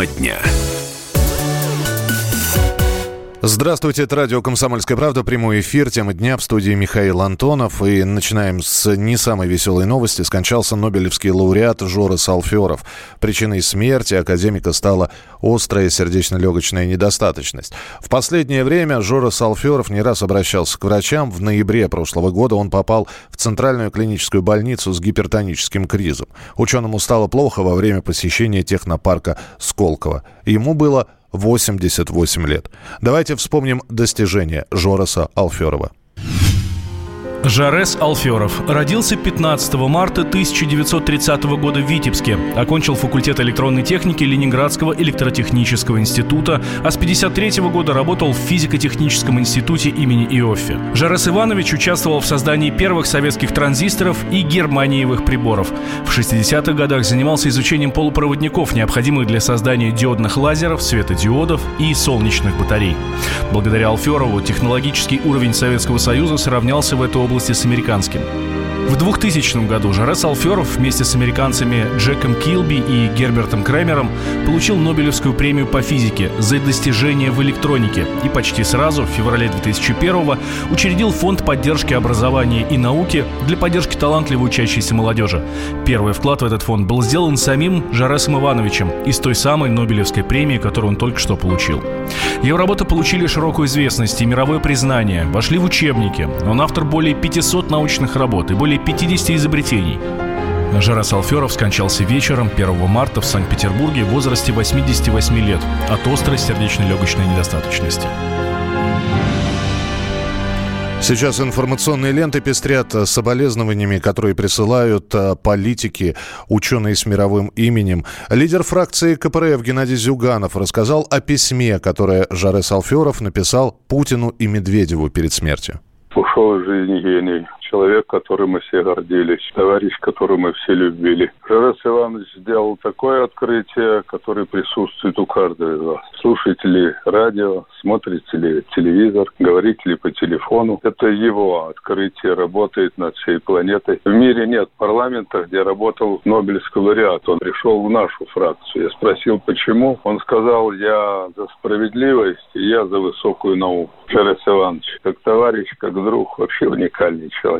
Тема дня. Здравствуйте, это радио «Комсомольская правда», прямой эфир, тема дня в студии Михаил Антонов. И начинаем с не самой веселой новости. Скончался нобелевский лауреат Жора Салферов. Причиной смерти академика стала острая сердечно-легочная недостаточность. В последнее время Жора Салферов не раз обращался к врачам. В ноябре прошлого года он попал в центральную клиническую больницу с гипертоническим кризом. Ученому стало плохо во время посещения технопарка Сколково. Ему было 88 лет. Давайте вспомним достижения Жороса Алферова. Жарес Алферов родился 15 марта 1930 года в Витебске. Окончил факультет электронной техники Ленинградского электротехнического института, а с 1953 года работал в физико-техническом институте имени Иоффе. Жарес Иванович участвовал в создании первых советских транзисторов и германиевых приборов. В 60-х годах занимался изучением полупроводников, необходимых для создания диодных лазеров, светодиодов и солнечных батарей. Благодаря Алферову технологический уровень Советского Союза сравнялся в этой области с американским. В 2000 году Жарес Алферов вместе с американцами Джеком Килби и Гербертом Кремером получил Нобелевскую премию по физике за достижения в электронике и почти сразу, в феврале 2001 учредил фонд поддержки образования и науки для поддержки талантливой учащейся молодежи. Первый вклад в этот фонд был сделан самим Жаресом Ивановичем из той самой Нобелевской премии, которую он только что получил. Его работы получили широкую известность и мировое признание, вошли в учебники. Он автор более 500 научных работ и более 50 изобретений. Жарас Алферов скончался вечером 1 марта в Санкт-Петербурге в возрасте 88 лет от острой сердечно-легочной недостаточности. Сейчас информационные ленты пестрят соболезнованиями, которые присылают э, политики, ученые с мировым именем. Лидер фракции КПРФ Геннадий Зюганов рассказал о письме, которое Жарес Алферов написал Путину и Медведеву перед смертью. Ушел из жизни гений человек, которым мы все гордились, товарищ, которого мы все любили. Жарес Иванович сделал такое открытие, которое присутствует у каждого из вас. Слушаете ли радио, смотрите ли телевизор, говорите ли по телефону. Это его открытие работает над всей планетой. В мире нет парламента, где работал Нобелевский лауреат. Он пришел в нашу фракцию. Я спросил, почему. Он сказал, я за справедливость, я за высокую науку. Жарес Иванович, как товарищ, как друг, вообще уникальный человек.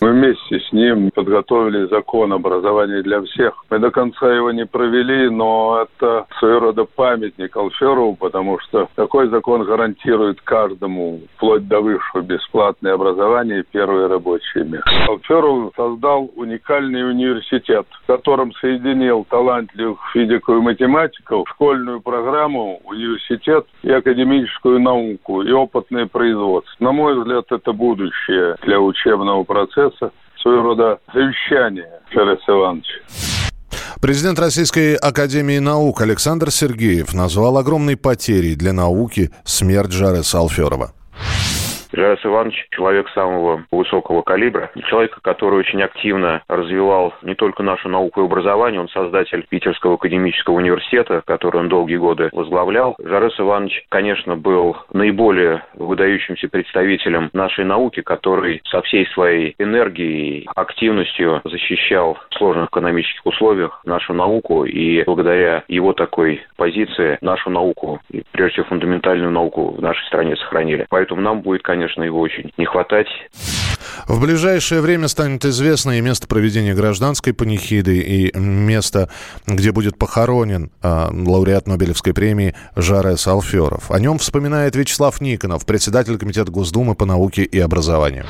Мы вместе с ним подготовили закон образования для всех. Мы до конца его не провели, но это своего рода памятник Алферову, потому что такой закон гарантирует каждому, вплоть до высшего, бесплатное образование и первое рабочее место. Алферов создал уникальный университет, в котором соединил талантливых физиков и математиков, школьную программу, университет и академическую науку, и опытное производство. На мой взгляд, это будущее для учебного процесса процесса, своего рода завещание Федора Ивановича. Президент Российской Академии Наук Александр Сергеев назвал огромной потерей для науки смерть Жареса Алферова. Жарес Иванович человек самого высокого калибра, человек, который очень активно развивал не только нашу науку и образование, он создатель Питерского академического университета, который он долгие годы возглавлял. Жарес Иванович, конечно, был наиболее выдающимся представителем нашей науки, который со всей своей энергией, активностью защищал в сложных экономических условиях нашу науку, и благодаря его такой позиции нашу науку, и прежде всего фундаментальную науку в нашей стране сохранили. Поэтому нам будет, конечно, конечно, его очень не хватать. В ближайшее время станет известно и место проведения гражданской панихиды, и место, где будет похоронен э, лауреат Нобелевской премии Жарес Алферов. О нем вспоминает Вячеслав Никонов, председатель Комитета Госдумы по науке и образованию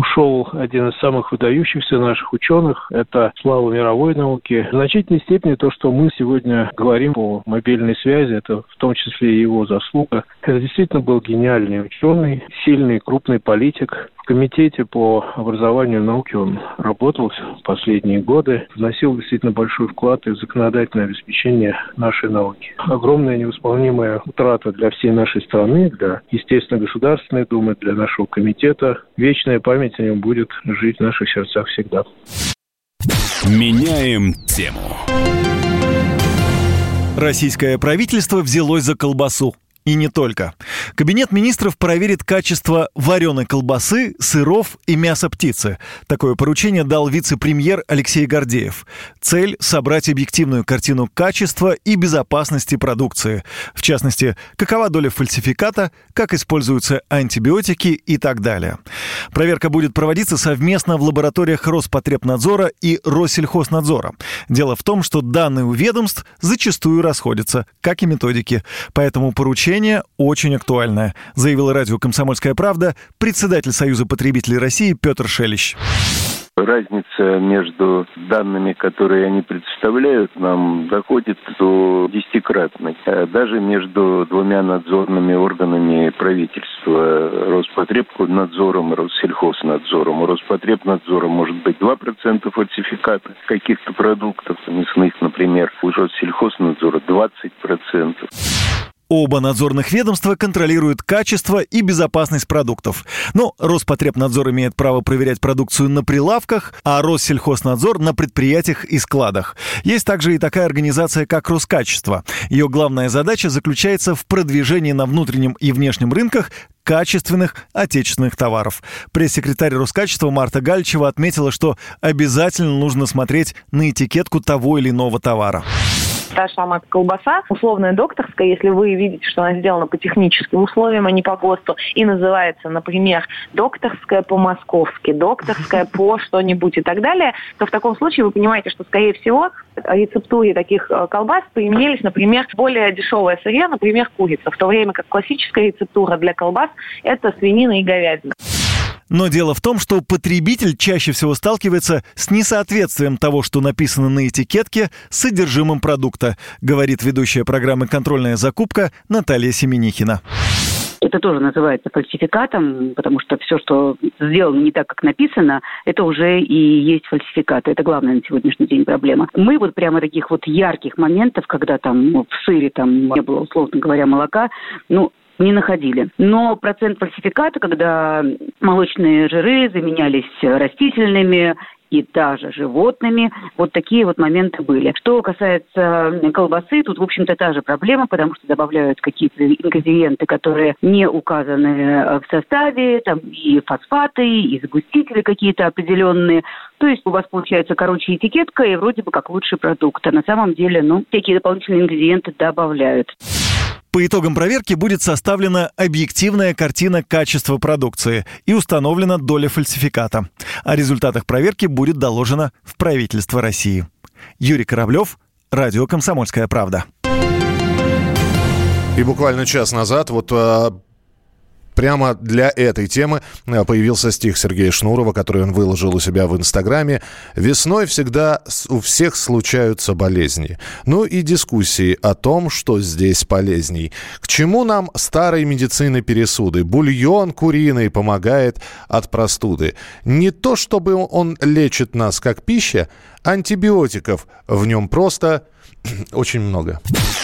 ушел один из самых выдающихся наших ученых. Это слава мировой науки. В значительной степени то, что мы сегодня говорим по мобильной связи, это в том числе и его заслуга. Это действительно был гениальный ученый, сильный, крупный политик, комитете по образованию и науке он работал в последние годы, вносил действительно большой вклад в законодательное обеспечение нашей науки. Огромная невосполнимая утрата для всей нашей страны, для, естественно, Государственной Думы, для нашего комитета. Вечная память о нем будет жить в наших сердцах всегда. Меняем тему. Российское правительство взялось за колбасу. И не только. Кабинет министров проверит качество вареной колбасы, сыров и мяса птицы. Такое поручение дал вице-премьер Алексей Гордеев. Цель – собрать объективную картину качества и безопасности продукции. В частности, какова доля фальсификата, как используются антибиотики и так далее. Проверка будет проводиться совместно в лабораториях Роспотребнадзора и Россельхознадзора. Дело в том, что данные у ведомств зачастую расходятся, как и методики. Поэтому поручение Поручение очень актуальное, заявила радио «Комсомольская правда» председатель Союза потребителей России Петр Шелищ. Разница между данными, которые они представляют, нам доходит до десятикратной. А даже между двумя надзорными органами правительства, Роспотребнадзором и Россельхознадзором. У Роспотребнадзора может быть 2% фальсификата каких-то продуктов мясных, например. У Россельхознадзора 20%. Оба надзорных ведомства контролируют качество и безопасность продуктов. Но Роспотребнадзор имеет право проверять продукцию на прилавках, а Россельхознадзор на предприятиях и складах. Есть также и такая организация, как Роскачество. Ее главная задача заключается в продвижении на внутреннем и внешнем рынках качественных отечественных товаров. Пресс-секретарь Роскачества Марта Гальчева отметила, что обязательно нужно смотреть на этикетку того или иного товара та же самая колбаса, условная докторская, если вы видите, что она сделана по техническим условиям, а не по ГОСТу, и называется, например, докторская по-московски, докторская по что-нибудь и так далее, то в таком случае вы понимаете, что, скорее всего, рецептуре таких э, колбас применились, например, более дешевое сырье, например, курица, в то время как классическая рецептура для колбас – это свинина и говядина. Но дело в том, что потребитель чаще всего сталкивается с несоответствием того, что написано на этикетке, с содержимым продукта, говорит ведущая программы «Контрольная закупка» Наталья Семенихина. Это тоже называется фальсификатом, потому что все, что сделано не так, как написано, это уже и есть фальсификат. Это главная на сегодняшний день проблема. Мы вот прямо таких вот ярких моментов, когда там ну, в сыре там не было, условно говоря, молока, ну, не находили. Но процент фальсификата, когда молочные жиры заменялись растительными и даже животными. Вот такие вот моменты были. Что касается колбасы, тут, в общем-то, та же проблема, потому что добавляют какие-то ингредиенты, которые не указаны в составе, там и фосфаты, и загустители какие-то определенные. То есть у вас получается, короче, этикетка и вроде бы как лучший продукт. А на самом деле, ну, всякие дополнительные ингредиенты добавляют. По итогам проверки будет составлена объективная картина качества продукции и установлена доля фальсификата. О результатах проверки будет доложено в правительство России. Юрий Кораблев, Радио «Комсомольская правда». И буквально час назад вот а, Прямо для этой темы э, появился стих Сергея Шнурова, который он выложил у себя в Инстаграме. «Весной всегда у всех случаются болезни. Ну и дискуссии о том, что здесь полезней. К чему нам старой медицины пересуды? Бульон куриный помогает от простуды. Не то, чтобы он лечит нас как пища, антибиотиков в нем просто очень много».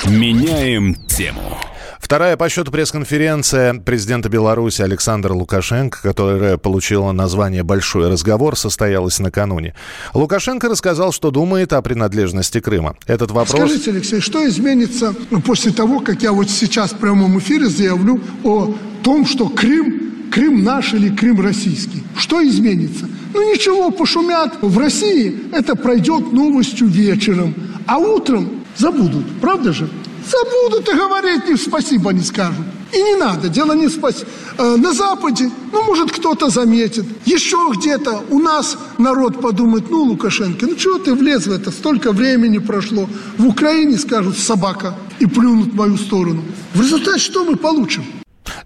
Меняем тему. Вторая по счету пресс-конференция президента Беларуси Александра Лукашенко, которая получила название «Большой разговор», состоялась накануне. Лукашенко рассказал, что думает о принадлежности Крыма. Этот вопрос... Скажите, Алексей, что изменится после того, как я вот сейчас в прямом эфире заявлю о том, что Крым, Крым наш или Крым российский? Что изменится? Ну ничего, пошумят. В России это пройдет новостью вечером, а утром забудут. Правда же? Забудут и говорить им спасибо не скажут. И не надо, дело не спас. Э, на Западе, ну, может, кто-то заметит. Еще где-то у нас народ подумает, ну, Лукашенко, ну, чего ты влез в это? Столько времени прошло. В Украине скажут «собака» и плюнут в мою сторону. В результате что мы получим?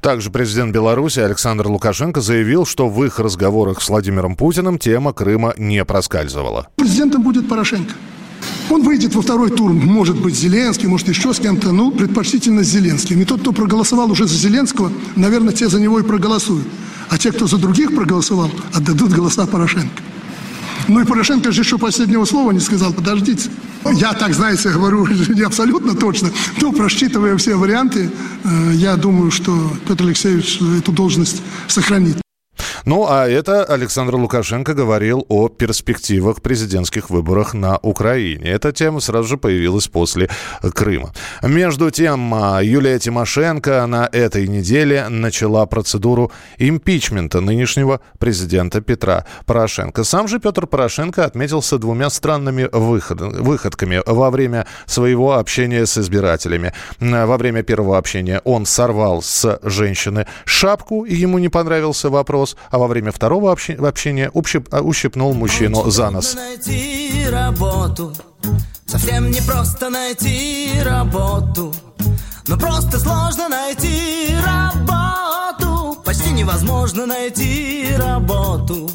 Также президент Беларуси Александр Лукашенко заявил, что в их разговорах с Владимиром Путиным тема Крыма не проскальзывала. Президентом будет Порошенко. Он выйдет во второй тур, может быть, Зеленский, может, еще с кем-то, ну, предпочтительно с Зеленским. И тот, кто проголосовал уже за Зеленского, наверное, те за него и проголосуют. А те, кто за других проголосовал, отдадут голоса Порошенко. Ну и Порошенко же еще последнего слова не сказал, подождите. Я так, знаете, говорю не абсолютно точно, но просчитывая все варианты, э, я думаю, что Петр Алексеевич эту должность сохранит. Ну, а это Александр Лукашенко говорил о перспективах президентских выборах на Украине. Эта тема сразу же появилась после Крыма. Между тем, а, Юлия Тимошенко на этой неделе начала процедуру импичмента нынешнего президента Петра Порошенко. Сам же Петр Порошенко отметился двумя странными выход, выходками во время своего общения с избирателями. Во время первого общения он сорвал с женщины шапку, и ему не понравился вопрос, а во время второго общения ущип, ущипнул мужчину за нос. Найти работу. Совсем не просто найти работу, но просто сложно найти работу. Почти невозможно найти работу.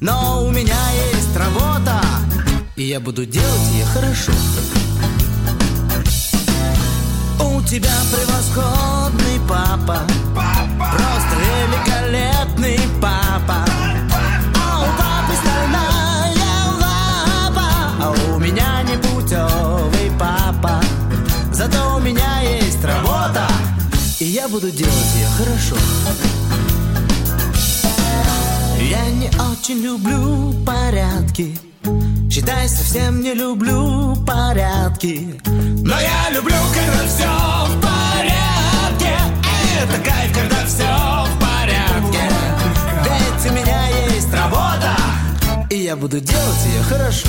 Но у меня есть работа, и я буду делать ее хорошо. У тебя превосходный папа, и я буду делать ее хорошо. Я не очень люблю порядки. Считай, совсем не люблю порядки. Но я люблю, когда все в порядке. Это кайф, когда все в порядке. Ведь у меня есть работа И я буду делать ее хорошо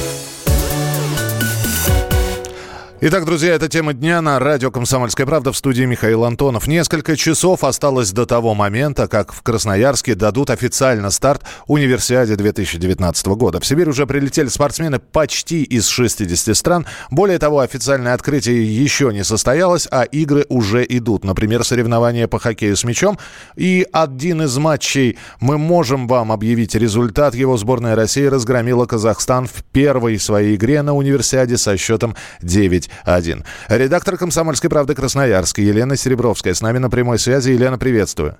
Итак, друзья, это тема дня на радио «Комсомольская правда» в студии Михаил Антонов. Несколько часов осталось до того момента, как в Красноярске дадут официально старт Универсиаде 2019 года. В Сибирь уже прилетели спортсмены почти из 60 стран. Более того, официальное открытие еще не состоялось, а игры уже идут. Например, соревнования по хоккею с мячом. И один из матчей мы можем вам объявить результат. Его сборная России разгромила Казахстан в первой своей игре на Универсиаде со счетом 9 1. Редактор «Комсомольской правды» Красноярск Елена Серебровская с нами на прямой связи. Елена, приветствую.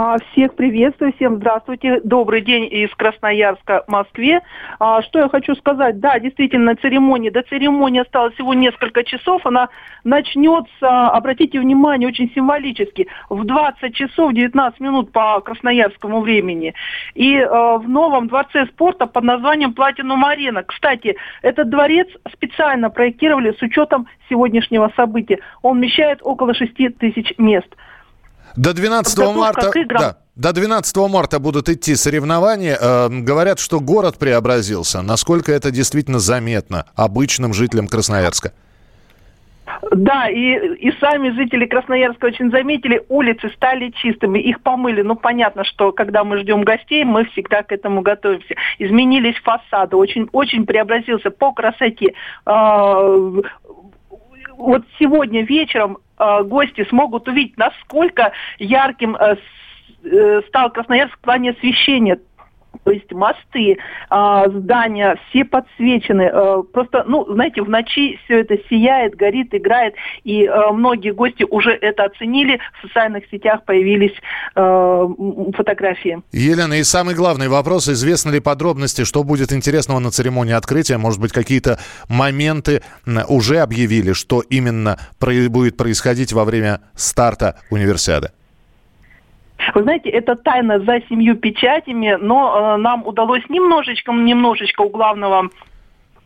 А, всех приветствую, всем здравствуйте. Добрый день из Красноярска, Москве. А, что я хочу сказать? Да, действительно, церемония. До церемонии осталось всего несколько часов. Она начнется, обратите внимание, очень символически, в 20 часов 19 минут по красноярскому времени. И э, в новом дворце спорта под названием Платинум Арена. Кстати, этот дворец специально проектировали с учетом сегодняшнего события. Он вмещает около 6 тысяч мест. До 12 марта... Да. До 12 марта будут идти соревнования. Э, говорят, что город преобразился. Насколько это действительно заметно обычным жителям Красноярска? Да, и, и сами жители Красноярска очень заметили, улицы стали чистыми, их помыли. Ну, понятно, что когда мы ждем гостей, мы всегда к этому готовимся. Изменились фасады, очень, очень преобразился по красоте. А, вот сегодня вечером э, гости смогут увидеть, насколько ярким э, э, стал Красноярск в плане освещения. То есть мосты, а, здания, все подсвечены. А, просто, ну, знаете, в ночи все это сияет, горит, играет. И а, многие гости уже это оценили. В социальных сетях появились фотографии. Елена, и самый главный вопрос. Известны ли подробности, что будет интересного на церемонии открытия? Может быть, какие-то моменты уже объявили, что именно будет происходить во время старта универсиады? Вы знаете, это тайна за семью печатями, но э, нам удалось немножечко, немножечко у главного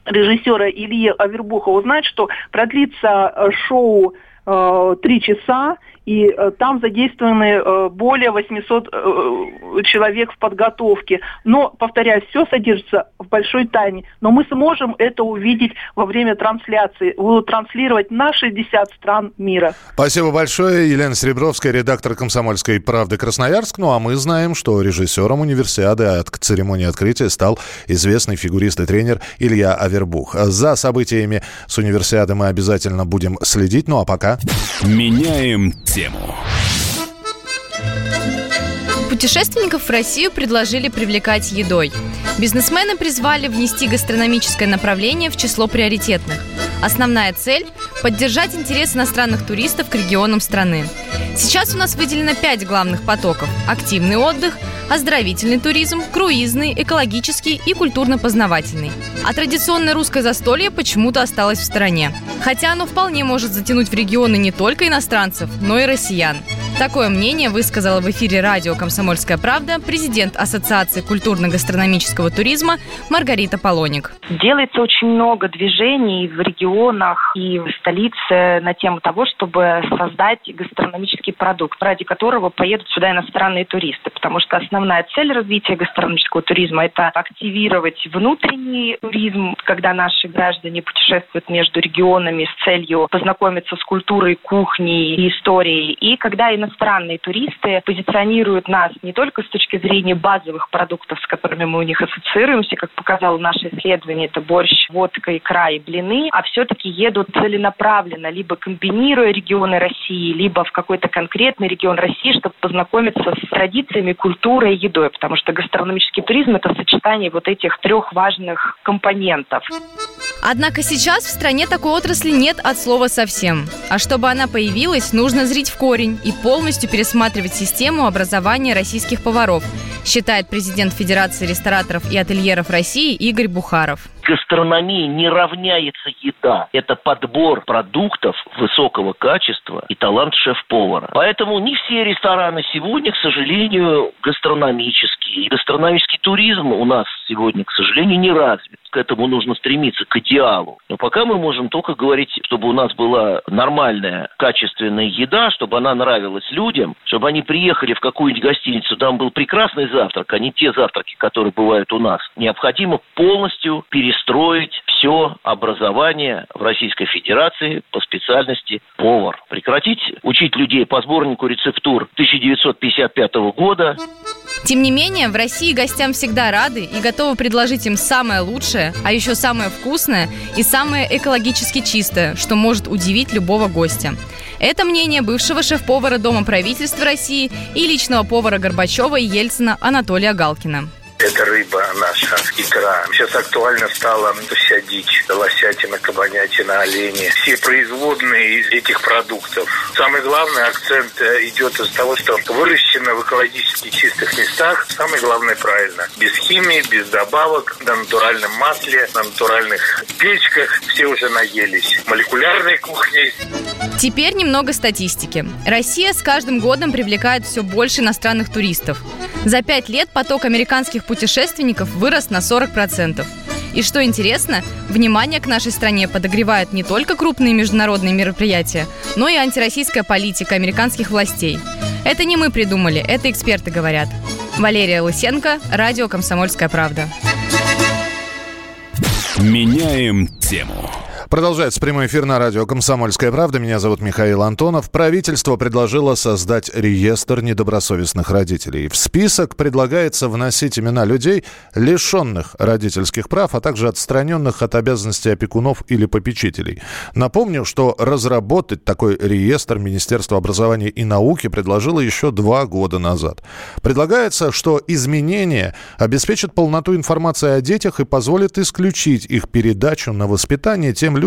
режиссера Ильи Авербуха узнать, что продлится э, шоу э, три часа, и э, там задействованы э, более 800 э, человек в подготовке. Но, повторяю, все содержится в большой тайне. Но мы сможем это увидеть во время трансляции. Будут транслировать на 60 стран мира. Спасибо большое. Елена Серебровская, редактор «Комсомольской правды» Красноярск. Ну а мы знаем, что режиссером универсиады от церемонии открытия стал известный фигурист и тренер Илья Авербух. За событиями с универсиады мы обязательно будем следить. Ну а пока... Меняем тему. Путешественников в Россию предложили привлекать едой. Бизнесмены призвали внести гастрономическое направление в число приоритетных. Основная цель – поддержать интерес иностранных туристов к регионам страны. Сейчас у нас выделено пять главных потоков – активный отдых, оздоровительный туризм, круизный, экологический и культурно-познавательный. А традиционное русское застолье почему-то осталось в стороне. Хотя оно вполне может затянуть в регионы не только иностранцев, но и россиян. Такое мнение высказала в эфире радио «Комсомольская правда» президент Ассоциации культурно-гастрономического туризма Маргарита Полоник. Делается очень много движений в регионах и в столице на тему того, чтобы создать гастрономический продукт, ради которого поедут сюда иностранные туристы. Потому что основная цель развития гастрономического туризма – это активировать внутренний туризм, когда наши граждане путешествуют между регионами с целью познакомиться с культурой, кухней и историей. И когда иностранные туристы позиционируют нас не только с точки зрения базовых продуктов, с которыми мы у них ассоциируемся, как показало наше исследование, это борщ, водка, икра и блины, а все-таки едут целенаправленно, либо комбинируя регионы России, либо в какой-то конкретный регион России, чтобы познакомиться с традициями, культурой и едой, потому что гастрономический туризм – это сочетание вот этих трех важных компонентов. Однако сейчас в стране такой отрасли нет от слова совсем. А чтобы она появилась, нужно зрить в корень и полностью пересматривать систему образования российских поваров, считает президент Федерации рестораторов и ательеров России Игорь Бухаров гастрономии не равняется еда. Это подбор продуктов высокого качества и талант шеф-повара. Поэтому не все рестораны сегодня, к сожалению, гастрономические. И гастрономический туризм у нас сегодня, к сожалению, не развит. К этому нужно стремиться, к идеалу. Но пока мы можем только говорить, чтобы у нас была нормальная, качественная еда, чтобы она нравилась людям, чтобы они приехали в какую-нибудь гостиницу, там был прекрасный завтрак, а не те завтраки, которые бывают у нас. Необходимо полностью перестроить все образование в Российской Федерации по специальности повар. Прекратить учить людей по сборнику рецептур 1955 года. Тем не менее, в России гостям всегда рады и готовы предложить им самое лучшее, а еще самое вкусное и самое экологически чистое, что может удивить любого гостя. Это мнение бывшего шеф-повара Дома правительства России и личного повара Горбачева и Ельцина Анатолия Галкина. Это рыба наша, икра. Сейчас актуально стала вся дичь, лосятина, кабанятина, олени. Все производные из этих продуктов. Самый главный акцент э, идет из того, что выращено в экологически чистых местах. Самое главное правильно. Без химии, без добавок, на натуральном масле, на натуральных печках. Все уже наелись. Молекулярной кухней. Теперь немного статистики. Россия с каждым годом привлекает все больше иностранных туристов. За пять лет поток американских путешественников вырос на 40%. И что интересно, внимание к нашей стране подогревают не только крупные международные мероприятия, но и антироссийская политика американских властей. Это не мы придумали, это эксперты говорят. Валерия Лысенко, радио «Комсомольская правда». Меняем тему. Продолжается прямой эфир на радио «Комсомольская правда». Меня зовут Михаил Антонов. Правительство предложило создать реестр недобросовестных родителей. В список предлагается вносить имена людей, лишенных родительских прав, а также отстраненных от обязанностей опекунов или попечителей. Напомню, что разработать такой реестр Министерство образования и науки предложило еще два года назад. Предлагается, что изменения обеспечат полноту информации о детях и позволят исключить их передачу на воспитание тем людям,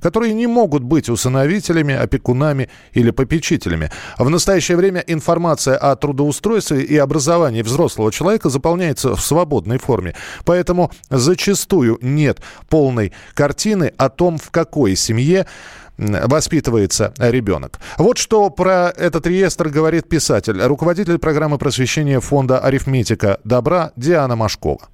которые не могут быть усыновителями, опекунами или попечителями. В настоящее время информация о трудоустройстве и образовании взрослого человека заполняется в свободной форме. Поэтому зачастую нет полной картины о том, в какой семье воспитывается ребенок. Вот что про этот реестр говорит писатель, руководитель программы просвещения фонда «Арифметика добра» Диана Машкова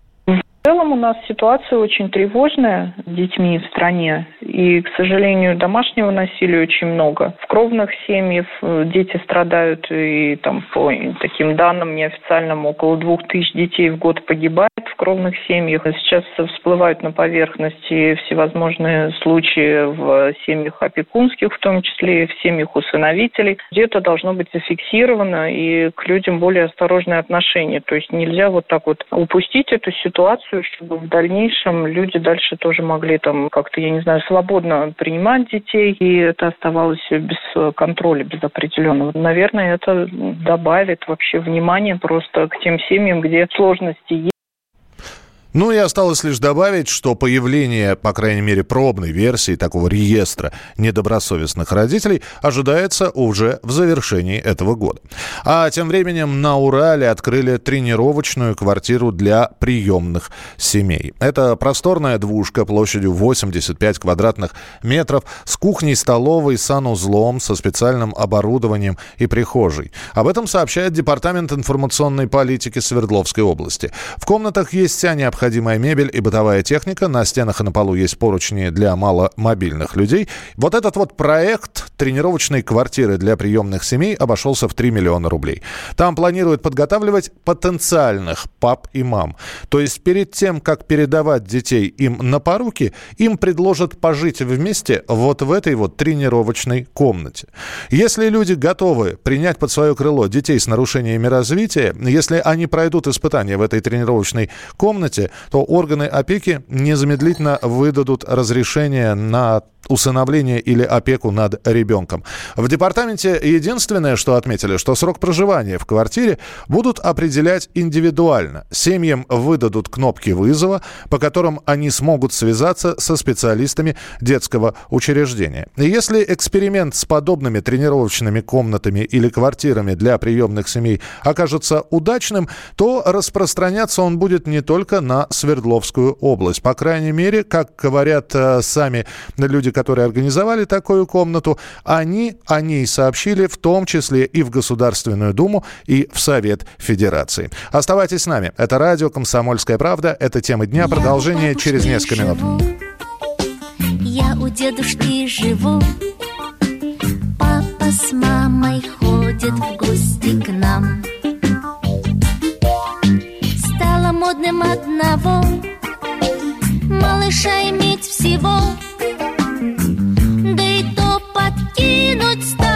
В целом у нас ситуация очень тревожная с детьми в стране. И, к сожалению, домашнего насилия очень много. В кровных семьях э, дети страдают. И там по таким данным неофициальным около двух тысяч детей в год погибает в кровных семьях. Сейчас всплывают на поверхности всевозможные случаи в семьях опекунских, в том числе и в семьях усыновителей. Где-то должно быть зафиксировано и к людям более осторожное отношение. То есть нельзя вот так вот упустить эту ситуацию, чтобы в дальнейшем люди дальше тоже могли там как-то, я не знаю, свободно принимать детей, и это оставалось без контроля, без определенного. Наверное, это добавит вообще внимания просто к тем семьям, где сложности есть ну и осталось лишь добавить, что появление, по крайней мере, пробной версии такого реестра недобросовестных родителей ожидается уже в завершении этого года. А тем временем на Урале открыли тренировочную квартиру для приемных семей. Это просторная двушка площадью 85 квадратных метров с кухней, столовой, санузлом, со специальным оборудованием и прихожей. Об этом сообщает Департамент информационной политики Свердловской области. В комнатах есть вся необходимая необходимая мебель и бытовая техника. На стенах и на полу есть поручни для маломобильных людей. Вот этот вот проект тренировочной квартиры для приемных семей обошелся в 3 миллиона рублей. Там планируют подготавливать потенциальных пап и мам. То есть перед тем, как передавать детей им на поруки, им предложат пожить вместе вот в этой вот тренировочной комнате. Если люди готовы принять под свое крыло детей с нарушениями развития, если они пройдут испытания в этой тренировочной комнате, то органы опеки незамедлительно выдадут разрешение на усыновление или опеку над ребенком. В департаменте единственное, что отметили, что срок проживания в квартире будут определять индивидуально. Семьям выдадут кнопки вызова, по которым они смогут связаться со специалистами детского учреждения. Если эксперимент с подобными тренировочными комнатами или квартирами для приемных семей окажется удачным, то распространяться он будет не только на Свердловскую область. По крайней мере, как говорят э, сами люди, которые организовали такую комнату, они о ней сообщили в том числе и в Государственную Думу, и в Совет Федерации. Оставайтесь с нами. Это радио «Комсомольская правда». Это тема дня. Продолжение через несколько минут. Я у дедушки живу. Папа с мамой ходят в гости к нам. Стало модным одного малыша иметь всего подкинуть старикам.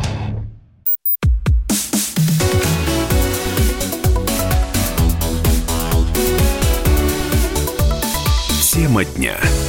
Тема дня.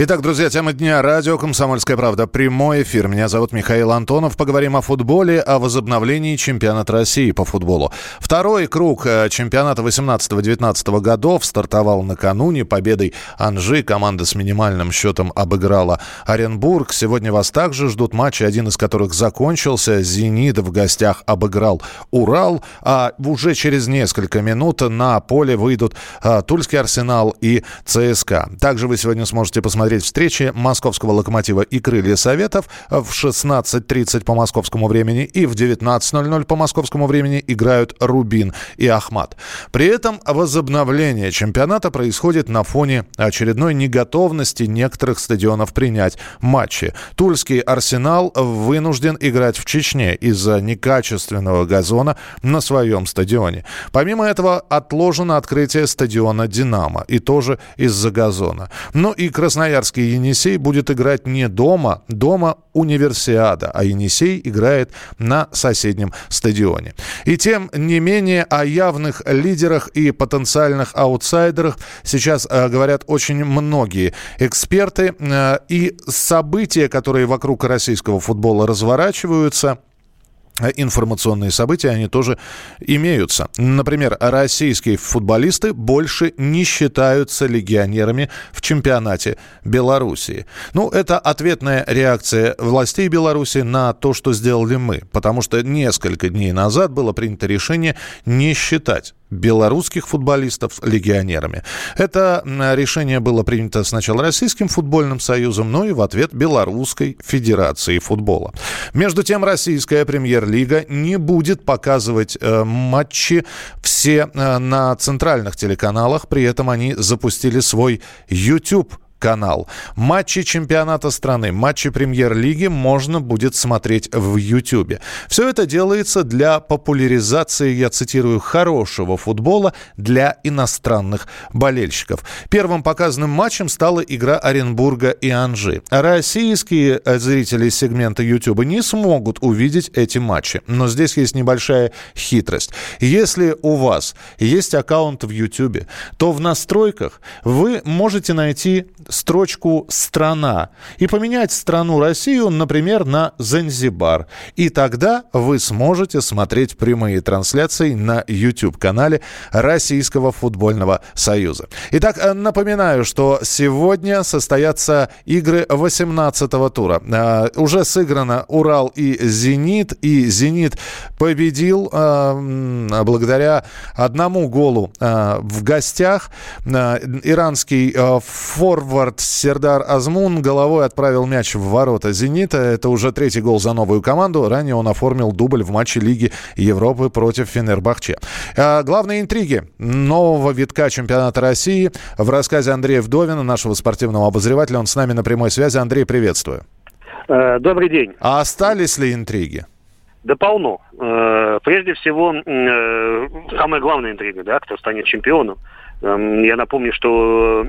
Итак, друзья, тема дня. Радио «Комсомольская правда». Прямой эфир. Меня зовут Михаил Антонов. Поговорим о футболе, о возобновлении чемпионата России по футболу. Второй круг э, чемпионата 18-19 годов стартовал накануне победой Анжи. Команда с минимальным счетом обыграла Оренбург. Сегодня вас также ждут матчи, один из которых закончился. «Зенит» в гостях обыграл «Урал». А уже через несколько минут на поле выйдут а, Тульский «Арсенал» и «ЦСКА». Также вы сегодня сможете посмотреть посмотреть встречи московского «Локомотива» и «Крылья Советов» в 16.30 по московскому времени и в 19.00 по московскому времени играют «Рубин» и «Ахмат». При этом возобновление чемпионата происходит на фоне очередной неготовности некоторых стадионов принять матчи. Тульский «Арсенал» вынужден играть в Чечне из-за некачественного газона на своем стадионе. Помимо этого отложено открытие стадиона «Динамо» и тоже из-за газона. Ну и Красноярский «Енисей» будет играть не дома, дома универсиада, а «Енисей» играет на соседнем стадионе. И тем не менее о явных лидерах и потенциальных аутсайдерах сейчас э, говорят очень многие эксперты. Э, и события, которые вокруг российского футбола разворачиваются, информационные события, они тоже имеются. Например, российские футболисты больше не считаются легионерами в чемпионате Белоруссии. Ну, это ответная реакция властей Беларуси на то, что сделали мы. Потому что несколько дней назад было принято решение не считать белорусских футболистов легионерами. Это решение было принято сначала Российским футбольным союзом, но и в ответ Белорусской Федерации футбола. Между тем, российская премьер-лига не будет показывать э, матчи все э, на центральных телеканалах, при этом они запустили свой YouTube канал. Матчи чемпионата страны, матчи премьер-лиги можно будет смотреть в Ютьюбе. Все это делается для популяризации, я цитирую, хорошего футбола для иностранных болельщиков. Первым показанным матчем стала игра Оренбурга и Анжи. Российские э, зрители сегмента Ютьюба не смогут увидеть эти матчи. Но здесь есть небольшая хитрость. Если у вас есть аккаунт в Ютьюбе, то в настройках вы можете найти строчку «Страна» и поменять страну Россию, например, на Занзибар. И тогда вы сможете смотреть прямые трансляции на YouTube-канале Российского футбольного союза. Итак, э, напоминаю, что сегодня состоятся игры 18-го тура. Э, уже сыграно Урал и Зенит, и Зенит победил э, благодаря одному голу в гостях. Иранский форвард форвард Сердар Азмун головой отправил мяч в ворота «Зенита». Это уже третий гол за новую команду. Ранее он оформил дубль в матче Лиги Европы против Фенербахче. А главные интриги нового витка чемпионата России в рассказе Андрея Вдовина, нашего спортивного обозревателя. Он с нами на прямой связи. Андрей, приветствую. Э, добрый день. А остались ли интриги? Да полно. Э, прежде всего, э, самая главная интрига, да, кто станет чемпионом. Эм, я напомню, что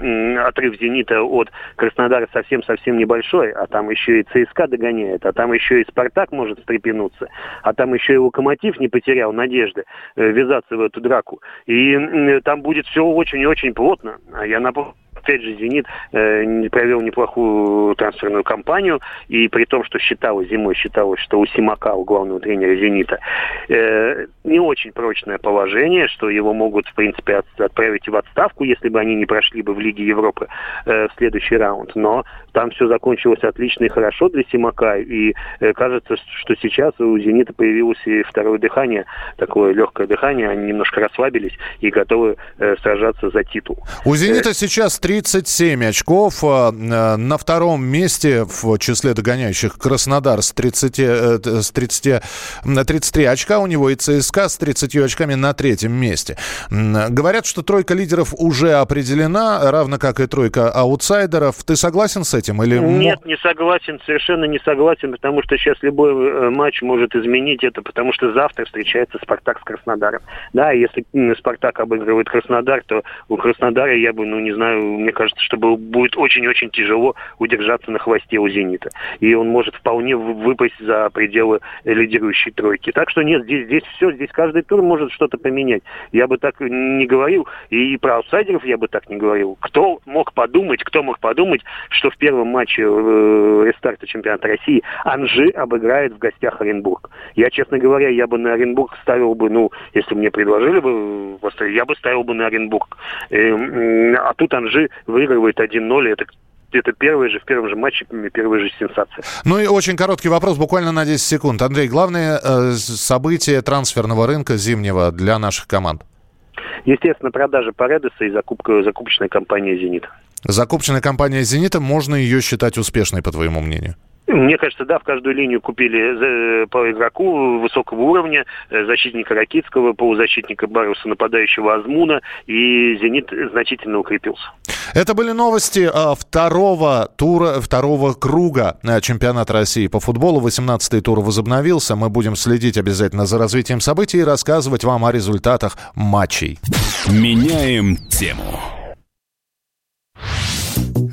отрыв «Зенита» от Краснодара совсем-совсем небольшой, а там еще и ЦСКА догоняет, а там еще и «Спартак» может встрепенуться, а там еще и «Локомотив» не потерял надежды э, ввязаться в эту драку. И там будет все очень и очень плотно. А я напомню, опять же, «Зенит» э, провел неплохую трансферную кампанию, и при том, что считалось, зимой считалось, что у Симака, у главного тренера «Зенита», э, не очень прочное положение, что его могут, в принципе, от, отправить в отставку, если бы они не прошли бы в Лиге Европы э, в следующий раунд. Но там все закончилось отлично и хорошо для Симака, и кажется, что сейчас у «Зенита» появилось и второе дыхание, такое легкое дыхание, они немножко расслабились и готовы сражаться за титул. У «Зенита» сейчас 37 очков. А, э, на втором месте в числе догоняющих Краснодар с, 30, э, с 30, 33 очка у него и ЦСКА с 30 очками на третьем месте. Говорят, что тройка лидеров уже определена, равно как и тройка аутсайдеров. Ты согласен с этим? Или... Нет, не согласен, совершенно не согласен, потому что сейчас любой э, матч может изменить это, потому что завтра встречается Спартак с Краснодаром. Да, если Спартак обыгрывает Краснодар, то у Краснодара я бы, ну не знаю, мне кажется, что будет очень-очень тяжело удержаться на хвосте у «Зенита». И он может вполне выпасть за пределы лидирующей тройки. Так что нет, здесь, здесь все, здесь каждый тур может что-то поменять. Я бы так не говорил, и про аутсайдеров я бы так не говорил. Кто мог подумать, кто мог подумать, что в первом матче э, рестарта чемпионата России Анжи обыграет в гостях Оренбург. Я, честно говоря, я бы на Оренбург ставил бы, ну, если мне предложили бы, я бы ставил бы на Оренбург. Э, а тут Анжи выигрывает 1-0, это это первый же, в первом же матче первая же сенсация. Ну и очень короткий вопрос, буквально на 10 секунд. Андрей, главное э, событие трансферного рынка зимнего для наших команд? Естественно, продажа Паредеса и закупка, закупочная компания «Зенит». Закупочная кампания «Зенита», можно ее считать успешной, по твоему мнению? Мне кажется, да, в каждую линию купили по игроку высокого уровня, э, защитника Ракитского, полузащитника Баруса, нападающего Азмуна, и «Зенит» значительно укрепился. Это были новости а, второго тура, второго круга э, чемпионата России по футболу. 18-й тур возобновился. Мы будем следить обязательно за развитием событий и рассказывать вам о результатах матчей. Меняем тему.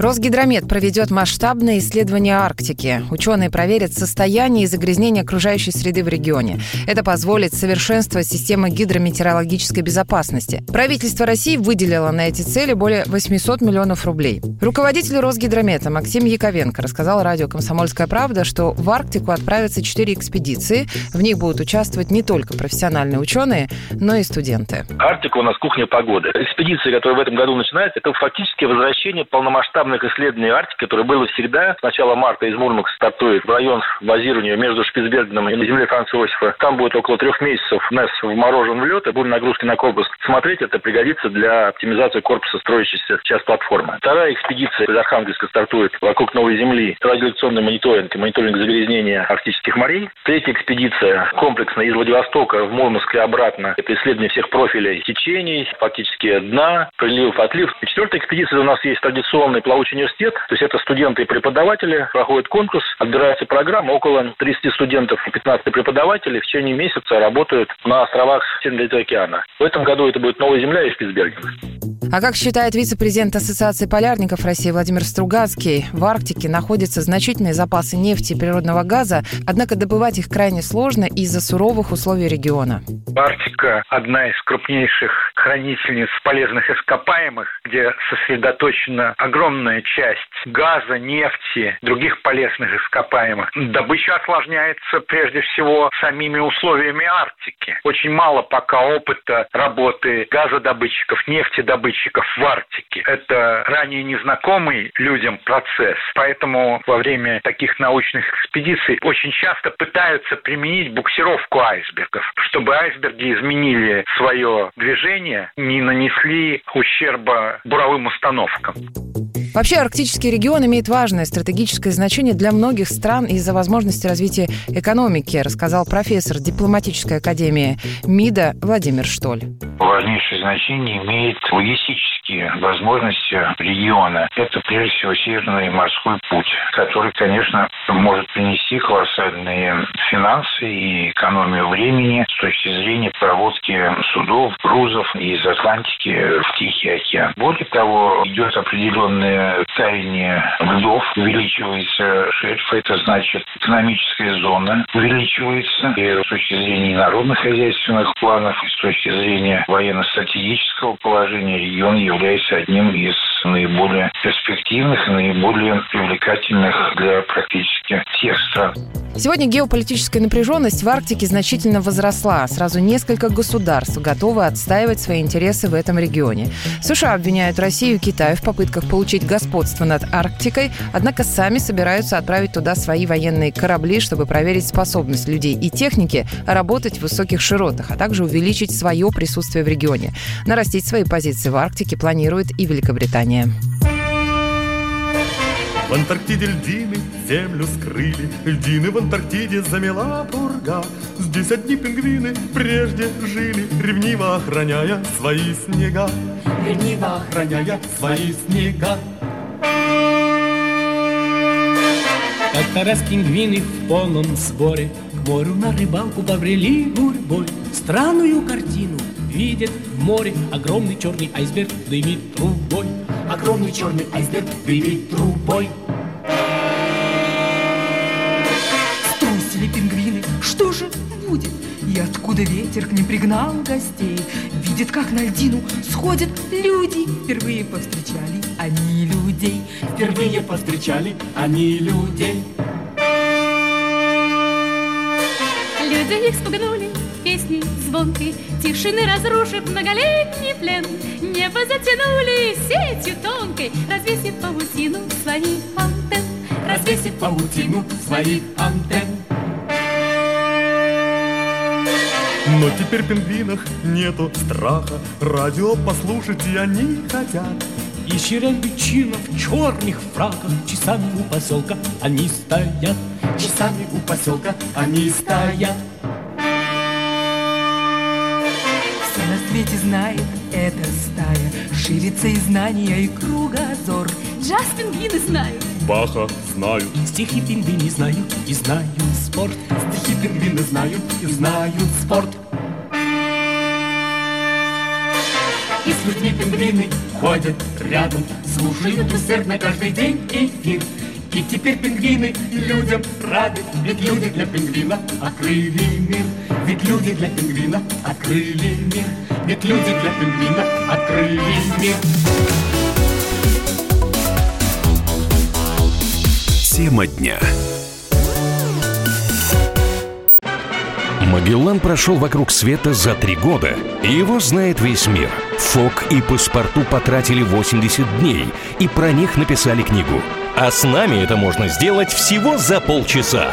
Росгидромет проведет масштабное исследование Арктики. Ученые проверят состояние и загрязнение окружающей среды в регионе. Это позволит совершенствовать систему гидрометеорологической безопасности. Правительство России выделило на эти цели более 800 миллионов рублей. Руководитель Росгидромета Максим Яковенко рассказал радио «Комсомольская правда», что в Арктику отправятся четыре экспедиции. В них будут участвовать не только профессиональные ученые, но и студенты. Арктика у нас кухня погоды. Экспедиция, которая в этом году начинается, это фактически возвращение полномасштабного масштабных исследований Арктики, которое было всегда. С начала марта из Мурманска стартует в район базирования между Шпицбергеном и землей Франца Иосифа. Там будет около трех месяцев НЭС вморожен в лед, и будем нагрузки на корпус смотреть. Это пригодится для оптимизации корпуса строящейся сейчас платформы. Вторая экспедиция из Архангельска стартует вокруг Новой Земли. Радиолекционный мониторинг и мониторинг загрязнения арктических морей. Третья экспедиция комплексная из Владивостока в Мурманск и обратно. Это исследование всех профилей течений, фактически дна, приливов, отлив. Четвертая экспедиция у нас есть традиционный плавучий университет. То есть это студенты и преподаватели. Проходит конкурс, отбирается программа. Около 30 студентов и 15 преподавателей в течение месяца работают на островах Северного океана. В этом году это будет Новая Земля и Шпицберген. А как считает вице-президент Ассоциации полярников России Владимир Стругацкий, в Арктике находятся значительные запасы нефти и природного газа, однако добывать их крайне сложно из-за суровых условий региона. Арктика – одна из крупнейших хранительниц полезных ископаемых, где сосредоточена огромная часть газа, нефти, других полезных ископаемых. Добыча осложняется прежде всего самими условиями Арктики. Очень мало пока опыта работы газодобытчиков, нефтедобытчиков дальнобойщиков в Арктике. Это ранее незнакомый людям процесс, поэтому во время таких научных экспедиций очень часто пытаются применить буксировку айсбергов, чтобы айсберги изменили свое движение, не нанесли ущерба буровым установкам. Вообще, арктический регион имеет важное стратегическое значение для многих стран из-за возможности развития экономики, рассказал профессор дипломатической академии МИДа Владимир Штоль. Важнейшее значение имеет логистические возможности региона. Это, прежде всего, Северный морской путь, который, конечно, может принести колоссальные финансы и экономию времени с точки зрения проводки судов, грузов из Атлантики в Тихий океан. Более того, идет определенная таяние льдов, увеличивается шельф, это значит экономическая зона увеличивается. И с точки зрения народно-хозяйственных планов, и с точки зрения военно-стратегического положения регион является одним из наиболее перспективных наиболее привлекательных для практически всех стран. Сегодня геополитическая напряженность в Арктике значительно возросла. Сразу несколько государств готовы отстаивать свои интересы в этом регионе. США обвиняют Россию и Китай в попытках получить господство над Арктикой, однако сами собираются отправить туда свои военные корабли, чтобы проверить способность людей и техники работать в высоких широтах, а также увеличить свое присутствие в регионе. Нарастить свои позиции в Арктике планирует и Великобритания. В Антарктиде льдины землю скрыли, Льдины в Антарктиде замела пурга. Здесь одни пингвины прежде жили, Ревниво охраняя свои снега. Ревниво охраняя свои снега. Как-то раз пингвины в полном сборе К морю на рыбалку побрели гурьбой Странную картину видят в море Огромный черный айсберг дымит трубой Огромный черный айсберг дымит трубой Струсили пингвины, что же будет? И откуда ветер к ним пригнал гостей? Видят, как на льдину сходят люди. Впервые повстречали они людей. Впервые повстречали они людей. Люди их спугнули песни звонкой, Тишины разрушив многолетний плен. Небо затянули сетью тонкой, Развесив паутину своих антенн. Развесив паутину своих антенн. Но теперь в пингвинах нету страха, Радио послушать и они хотят. И черепичина в черных фраках Часами у поселка они стоят Часами у поселка они стоят свете знает эта стая. Ширится и знания, и кругозор Джаз пингвины знают. Баха знают. Стихи пингвины знают и знают спорт. Стихи пингвины знают и знают спорт. И с людьми пингвины ходят рядом Слушают усердно каждый день эфир и теперь пингвины людям рады Ведь люди для пингвина открыли мир Ведь люди для пингвина открыли мир Ведь люди для пингвина открыли мир Тема дня. Магеллан прошел вокруг света за три года, его знает весь мир. Фок и паспорту потратили 80 дней, и про них написали книгу. А с нами это можно сделать всего за полчаса.